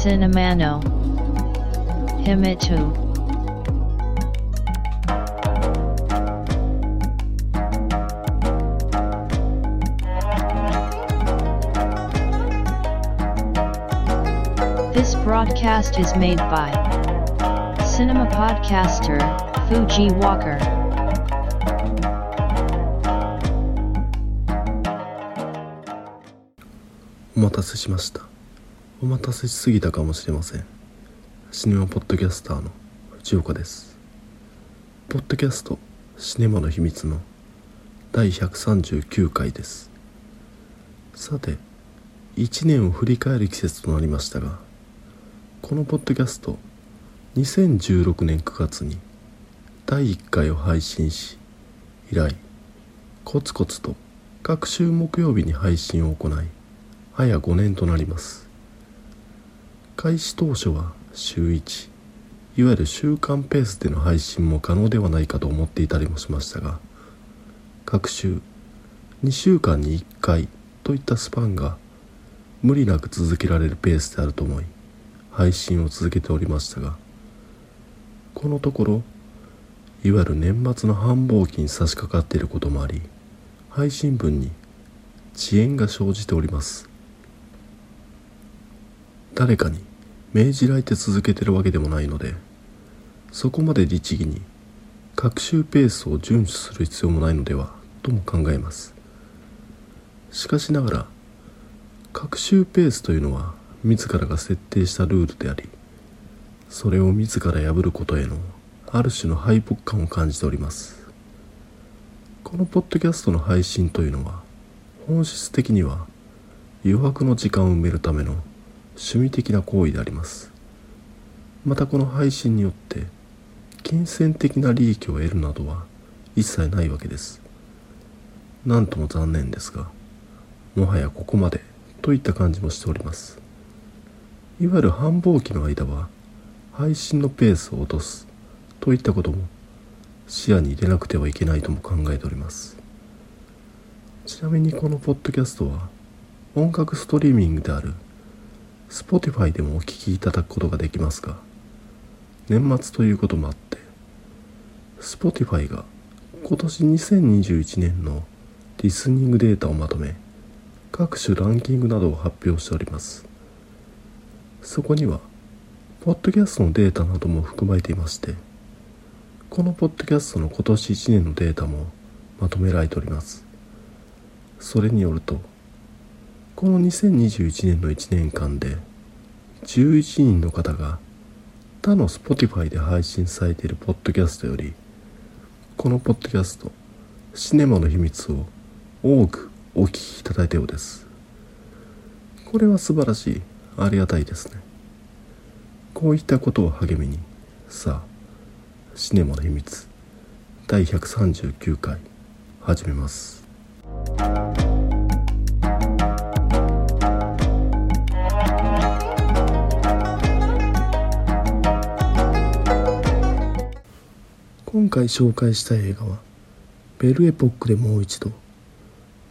Cinemano Himitu This broadcast is made by Cinema Podcaster Fuji Walker. お待たせしました お待たせしすぎたかもしれません。シネマポッドキャスターの藤岡です。ポッドキャストシネマの秘密の第139回です。さて1年を振り返る季節となりましたがこのポッドキャスト2016年9月に第1回を配信し以来コツコツと各週木曜日に配信を行い早5年となります。開始当初は週1いわゆる週間ペースでの配信も可能ではないかと思っていたりもしましたが各週2週間に1回といったスパンが無理なく続けられるペースであると思い配信を続けておりましたがこのところいわゆる年末の繁忙期に差し掛かっていることもあり配信分に遅延が生じております。誰かに命じられて続けてるわけでもないのでそこまで律儀に学習ペースを遵守する必要もないのではとも考えます。しかしながら学習ペースというのは自らが設定したルールでありそれを自ら破ることへのある種の敗北感を感じております。このポッドキャストの配信というのは本質的には余白の時間を埋めるための趣味的な行為であります。またこの配信によって金銭的な利益を得るなどは一切ないわけです。なんとも残念ですがもはやここまでといった感じもしております。いわゆる繁忙期の間は配信のペースを落とすといったことも視野に入れなくてはいけないとも考えております。ちなみにこのポッドキャストは音楽ストリーミングである Spotify でもお聴きいただくことができますが年末ということもあって。Spotify が今年2021年のリスニングデータをまとめ各種ランキングなどを発表しております。そこにはポッドキャストのデータなども含まれていましてこのポッドキャストの今年1年のデータもまとめられております。それによるとこの2021年の1年間で11人の方が他の Spotify で配信されているポッドキャストよりこのポッドキャストシネマの秘密を多くお聞きいただいたようです。これは素晴らしいありがたいですね。こういったことを励みにさあシネマの秘密第139回始めます。回紹介した映画はベルエポックでもう一度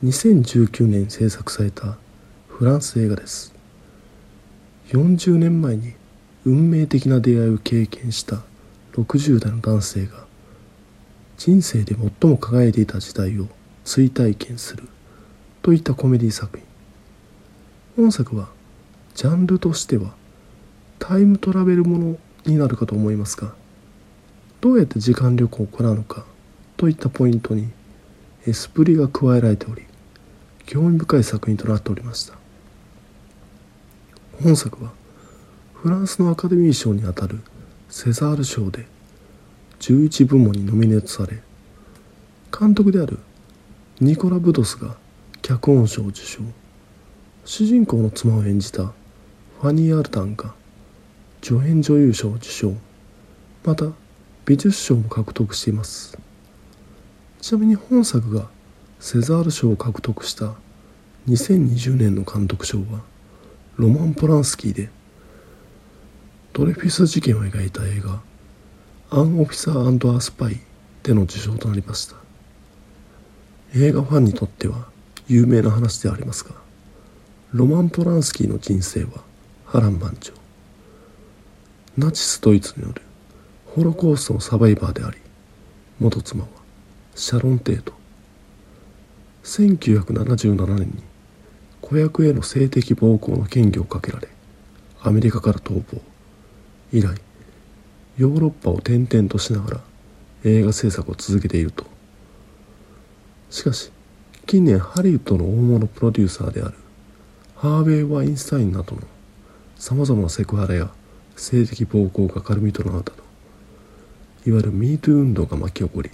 2019年制作されたフランス映画です。40年前に運命的な出会いを経験した60代の男性が人生で最も輝いていた時代を追体験するといったコメディ作品。本作はジャンルとしてはタイムトラベルものになるかと思いますがどうやって時間旅行を行うのかといったポイントにエスプリが加えられており興味深い作品となっておりました。本作はフランスのアカデミー賞にあたるセザール賞で11部門にノミネートされ監督であるニコラ・ブドスが脚本賞を受賞。主人公の妻を演じたファニー・アルタンが助演女優賞を受賞。また美術賞も獲得しています。ちなみに本作がセザール賞を獲得した2020年の監督賞はロマン・ポランスキーでドレフィス事件を描いた映画「アン・オフィサーアースパイ」での受賞となりました。映画ファンにとっては有名な話でありますがロマン・ポランスキーの人生は波乱万丈。ナチスドイツによるホロコーストのサバイバーであり元妻はシャロン・テート。1977年に子役への性的暴行の嫌疑をかけられアメリカから逃亡。以来ヨーロッパを転々としながら映画制作を続けていると。しかし近年ハリウッドの大物プロデューサーであるハーベイ・ワインスタインなどのさまざまなセクハラや性的暴行が軽みとなったといわゆる MeToo 運動が巻き起こり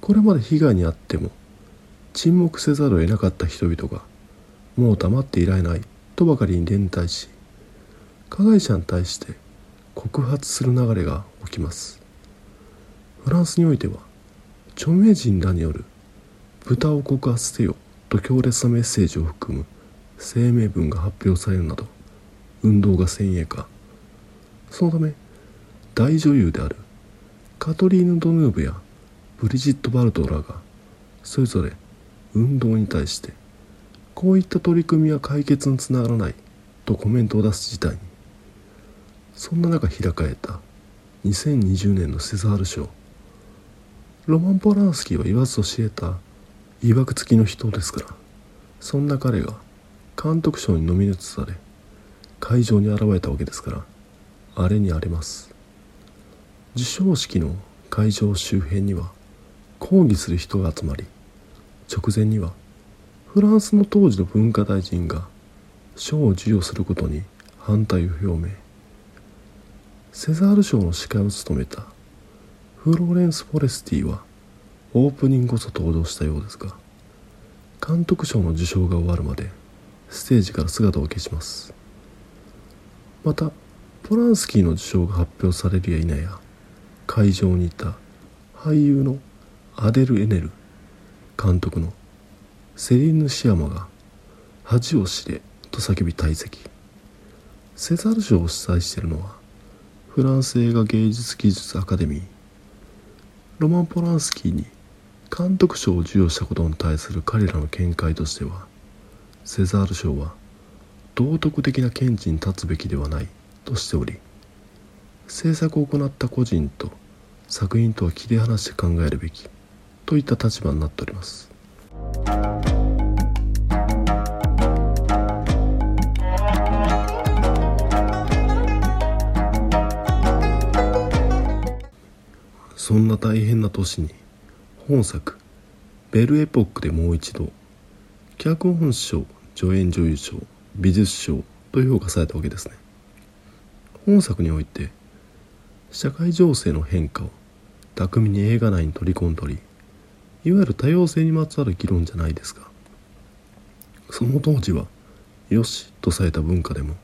これまで被害に遭っても沈黙せざるを得なかった人々がもう黙っていられないとばかりに連帯し加害者に対して告発する流れが起きます。フランスにおいては著名人らによる豚を告発せよと強烈なメッセージを含む声明文が発表されるなど運動が先鋭化。そのため大女優であるカトリーヌ・ドヌーブやブリジット・バルトらがそれぞれ運動に対してこういった取り組みは解決につながらないとコメントを出す事態にそんな中開かれた2020年のセザール賞。ロマン・ポランスキーは言わずと知れたいわくつきの人ですからそんな彼が監督賞にノミネートされ会場に現れたわけですからあれに荒れます。授賞式の会場周辺には抗議する人が集まり直前にはフランスの当時の文化大臣が賞を授与することに反対を表明。セザール賞の司会を務めたフローレンス・フォレスティはオープニングこそ登場したようですが監督賞の受賞が終わるまでステージから姿を消します。またポランスキーの受賞が発表されるや否や会場にいた俳優のアデル・エネル監督のセリーヌ・シアマが恥を知れと叫び退席。セザール賞を主催しているのはフランス映画芸術技術アカデミーロマン・ポランスキーに監督賞を授与したことに対する彼らの見解としてはセザール賞は道徳的な見地に立つべきではないとしており制作を行った個人と作品とは切り離して考えるべきといった立場になっております。そんな大変な年に本作「ベルエポック」でもう一度脚本賞助演女優賞美術賞と評価されたわけですね。本作において社会情勢の変化を巧みに映画内に取り込んでおりいわゆる多様性にまつわる議論じゃないですがその当時はよしとされた文化でも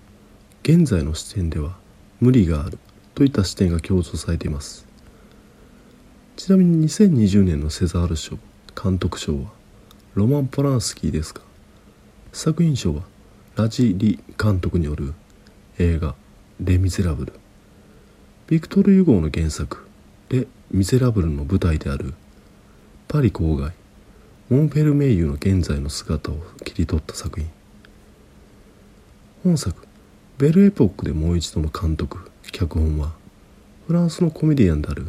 現在の視点では無理があるといった視点が強調されています。ちなみに2020年のセザール賞監督賞はロマン・ポランスキーですが作品賞はラジ・リ監督による映画「レ・ミゼラブル」ビクトル・ユゴーの原作「レ・ミゼラブル」の舞台であるパリ郊外モンペルメイユの現在の姿を切り取った作品。本作「ベルエポック」でもう一度の監督脚本はフランスのコメディアンである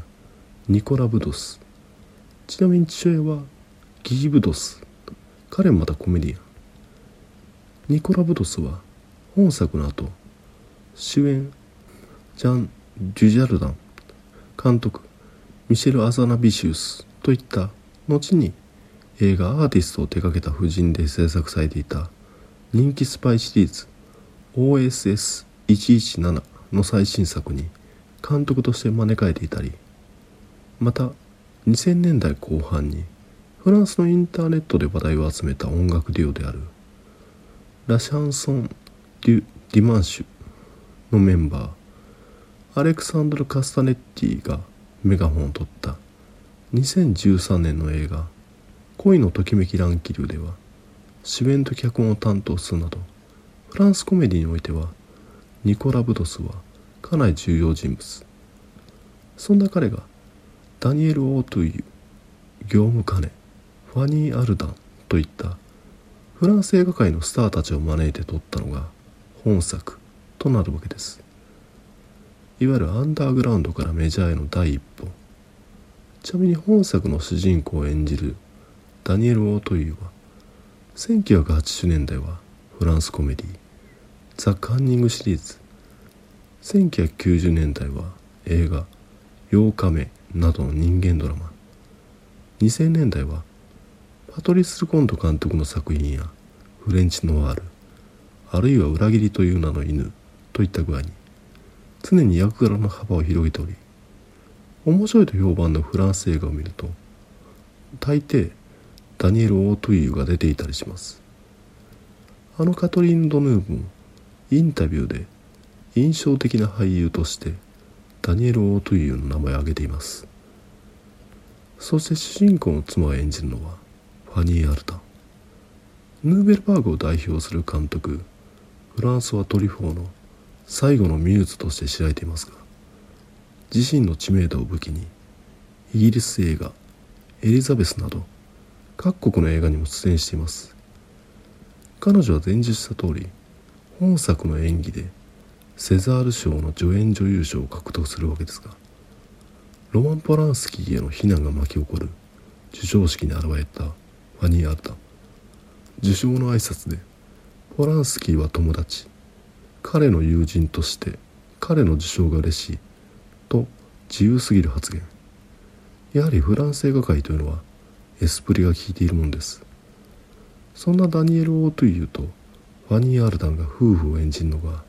ニコラ・ブドス。ちなみに父親はギギ・ブドス。彼もまたコメディアン。ニコラ・ブドスは本作の後主演ジャン・ジュジャルダン監督ミシェル・アザナビシウスといった後に映画「アーティスト」を手掛けた夫人で制作されていた人気スパイシリーズ OSS117 の最新作に監督として招かれていたりまた2000年代後半にフランスのインターネットで話題を集めた音楽デュオであるラ・シャンソン・デュ・ディマンシュのメンバーアレクサンドル・カスタネッティがメガホンを取った。2013年の映画「恋のときめき乱気流」では主演と脚本を担当するなどフランスコメディにおいてはニコラ・ブドスはかなり重要人物。そんな彼がダニエル・オートゥイユ業務カネファニー・アルダンといったフランス映画界のスターたちを招いて撮ったのが本作となるわけです。いわゆるアンダーグラウンドからメジャーへの第一歩。ちなみに本作の主人公を演じるダニエル・オートイユは1980年代はフランスコメディ「ザ・カンニング」シリーズ1990年代は映画「8日目」などの人間ドラマ2000年代はパトリス・ルコント監督の作品やフレンチ・ノワールあるいは裏切りという名の犬といった具合に常に役柄の幅を広げており面白いと評判のフランス映画を見ると大抵ダニエル・オートゥイユが出ていたりします。あのカトリン・ドヌーブもインタビューで印象的な俳優としてダニエル・オートゥイユの名前を挙げています。そして主人公の妻を演じるのはファニー・アルタヌーベルバーグを代表する監督フランソワ・トリフォーの最後のミューズとして知られていますが自身の知名度を武器にイギリス映画「エリザベス」など各国の映画にも出演しています。彼女は前述した通り本作の演技でセザール賞の助演女優賞を獲得するわけですがロマン・ポランスキーへの非難が巻き起こる授賞式に現れたファニー・アルタ。受賞の挨拶でポランスキーは友達。彼の友人として彼の受賞が嬉しいと自由すぎる発言。やはりフランス映画界というのはエスプリが効いているものです。そんなダニエル・オートゥイユとファニー・アルダンが夫婦を演じるのが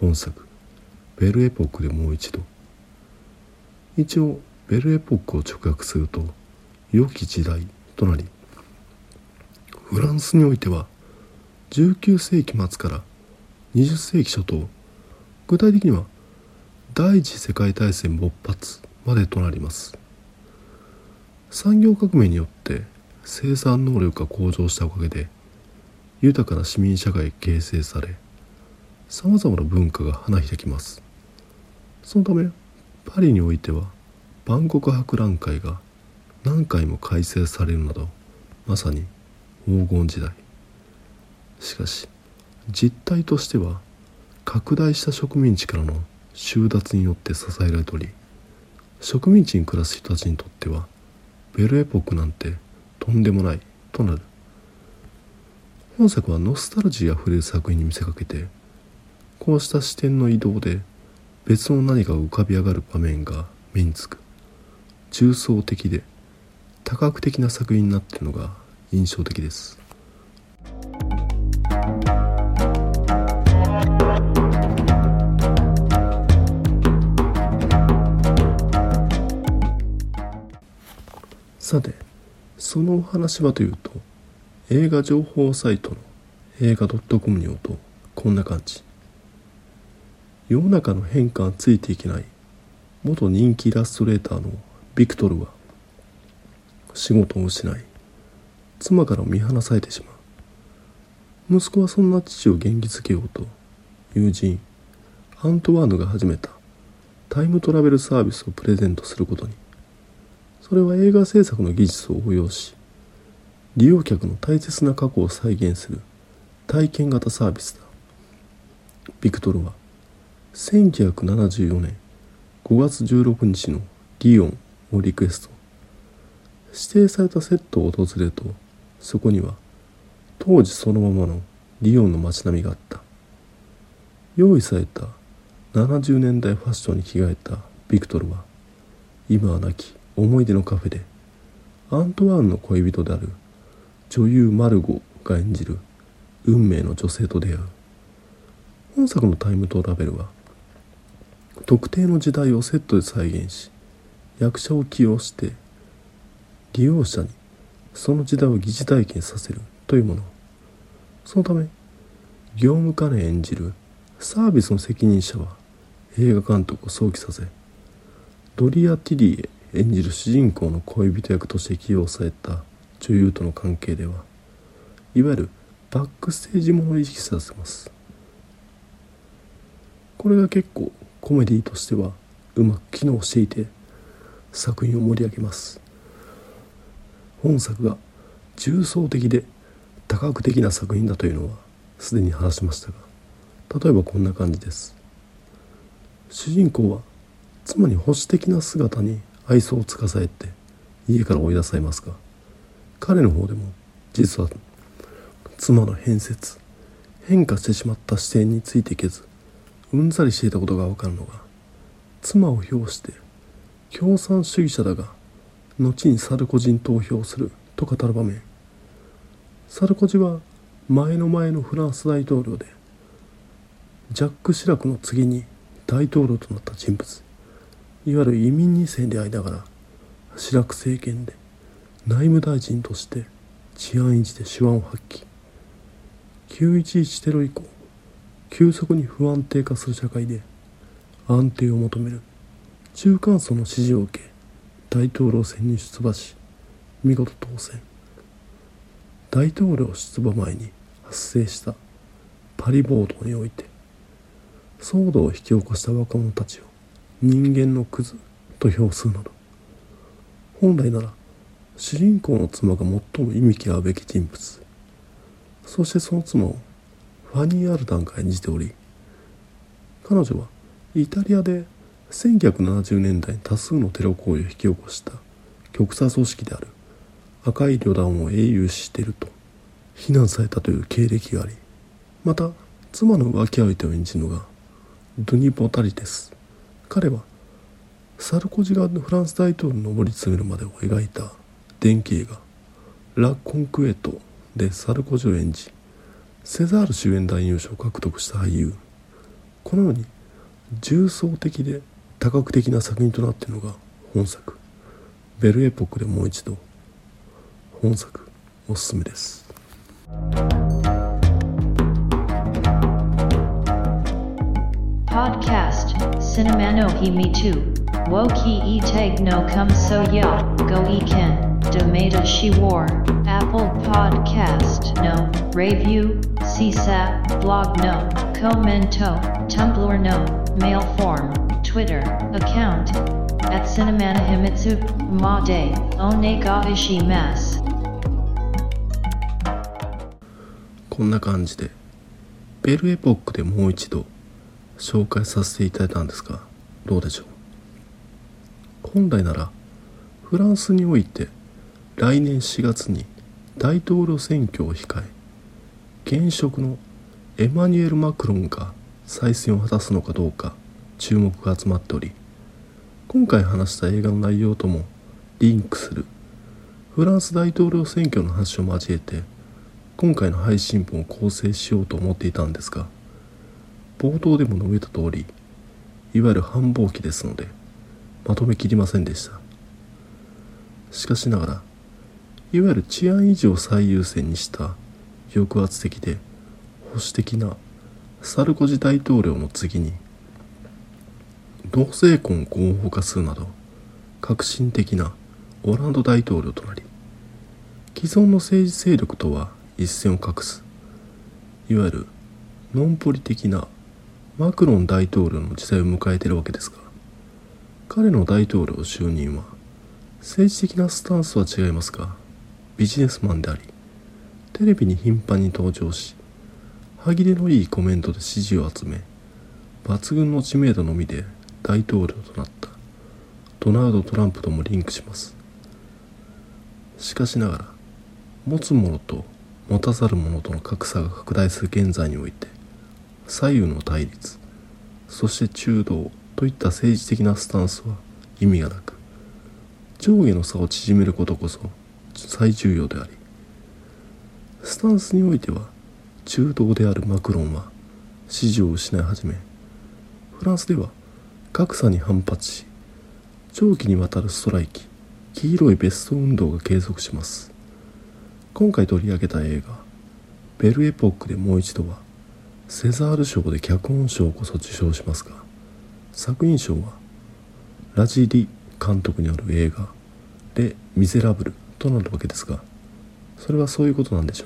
本作「ベルエポック」でもう一度。一応ベルエポックを直訳すると良き時代となりフランスにおいては19世紀末から20世紀初頭具体的には第一次世界大戦勃発までとなります。産業革命によって生産能力が向上したおかげで豊かな市民社会形成されさまざまな文化が花開きます。そのためパリにおいては万国博覧会が何回も開催されるなどまさに黄金時代。しかし実態としては拡大した植民地からの収奪によって支えられており植民地に暮らす人たちにとってはベルエポックなんてとんでもないとなる。本作はノスタルジーあふれる作品に見せかけてこうした視点の移動で別の何かが浮かび上がる場面が目につく。重層的で多角的な作品になっているのが印象的です。さてそのお話はというと映画情報サイトの映画 .com によるとこんな感じ。世の中の変化がついていけない元人気イラストレーターのビクトルは仕事を失い妻から見放されてしまう。息子はそんな父を元気づけようと友人アントワーヌが始めたタイムトラベルサービスをプレゼントすることに。それは映画制作の技術を応用し利用客の大切な過去を再現する体験型サービスだ。ビクトルは1974年5月16日のリオンをリクエスト。指定されたセットを訪れるとそこには当時そのままのリオンの街並みがあった。用意された70年代ファッションに着替えたビクトルは今は亡き思い出のカフェでアントワーンの恋人である女優マルゴが演じる運命の女性と出会う。本作のタイムトラベルは特定の時代をセットで再現し役者を起用して利用者にその時代を疑似体験させるというもの。そのため業務課で演じるサービスの責任者は映画監督を想起させドリア・ティリエ演じる主人公の恋人役として起用された女優との関係ではいわゆるバックステージものを意識させます。これが結構コメディとしてはうまく機能していて作品を盛り上げます。本作が重層的で多角的な作品だというのはすでに話しましたが例えばこんな感じです。主人公は妻に保守的な姿に愛想をつかさえて家から追い出されますが彼の方でも実は妻の変節変化してしまった視点についていけずうんざりしていたことがわかるのが妻を評して共産主義者だが後にサルコジに投票すると語る場面。サルコジは前の前のフランス大統領でジャック・シラクの次に大統領となった人物。いわゆる移民2世でありながらシラク政権で内務大臣として治安維持で手腕を発揮。911テロ以降急速に不安定化する社会で安定を求める。中間層の支持を受け大統領選に出馬し見事当選。大統領出馬前に発生したパリ暴動において騒動を引き起こした若者たちを人間のクズと評するなど。本来なら主人公の妻が最も意味嫌うべき人物。そしてその妻をファニー・アルダンが演じており彼女はイタリアで1970年代に多数のテロ行為を引き起こした極左組織である赤い旅団を英雄視していると非難されたという経歴がありまた妻の浮気相手を演じるのがドゥニ・ボタリです彼はサルコジがフランス大統領に上り詰めるまでを描いた電気映画「ラ・コンクエット」でサルコジを演じセザール主演男優賞を獲得した俳優このように重層的で多角的な作品となっているのが本作。ベルエポックでもう一度本作おすすめです。Podcast. Cinema no Himi 2 Woki e tag no come so ya go e ken Domata she war Apple Podcast no Review CSAT blog no Commento Tumblr no Mail form Twitter account at Cinemana Himitsu Made Onega Ishimasu こんな感じでベルエポックでもう一度 紹介させていただいたんですがどうでしょう？本来ならフランスにおいて来年4月に大統領選挙を控え現職のエマニュエル・マクロンが再選を果たすのかどうか注目が集まっており今回話した映画の内容ともリンクするフランス大統領選挙の話を交えて今回の配信本を構成しようと思っていたんですが冒頭でも述べた通りいわゆる繁忙期ですのでまとめきりませんでした。しかしながらいわゆる治安維持を最優先にした抑圧的で保守的なサルコジ大統領の次に同性婚を合法化するなど革新的なオランド大統領となり既存の政治勢力とは一線を画すいわゆるノンポリ的なマクロン大統領の時代を迎えているわけですが彼の大統領就任は政治的なスタンスは違いますがビジネスマンでありテレビに頻繁に登場し歯切れのいいコメントで支持を集め抜群の知名度のみで大統領となった。ドナルド・トランプともリンクします。しかしながら持つ者と持たざる者との格差が拡大する現在において左右の対立そして中道といった政治的なスタンスは意味がなく上下の差を縮めることこそ最重要でありスタンスにおいては中道であるマクロンは支持を失い始めフランスでは格差に反発し長期にわたるストライキ黄色いベスト運動が継続します。今回取り上げた映画「ベルエポックでもう一度」はセザール賞で脚本賞こそ受賞しますが作品賞はラジリ監督による映画「レ・ミゼラブル」となるわけですがそれはそういうことなんでしょ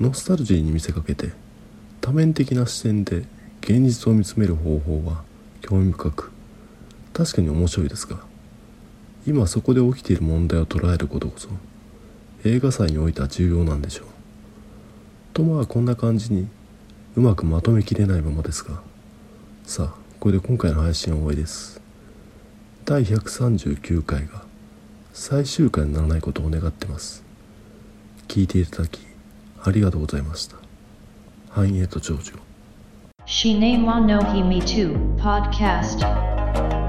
う。ノスタルジーに見せかけて多面的な視点で現実を見つめる方法は興味深く確かに面白いですが今そこで起きている問題を捉えることこそ映画祭においては重要なんでしょう。とまあこんな感じにうまくまとめきれないままですがさあこれで今回の配信は終わりです第139回が最終回にならないことを願ってます聞いていただきありがとうございました繁栄と長寿 Shine wa no hi me too, podcast.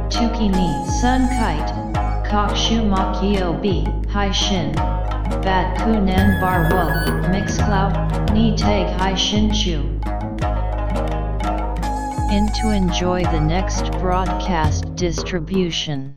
Tuki ni sun kite. Kokshu makio b, hai shin. Bat kunan mix cloud, ni tag hai shin chu. In to enjoy the next broadcast distribution.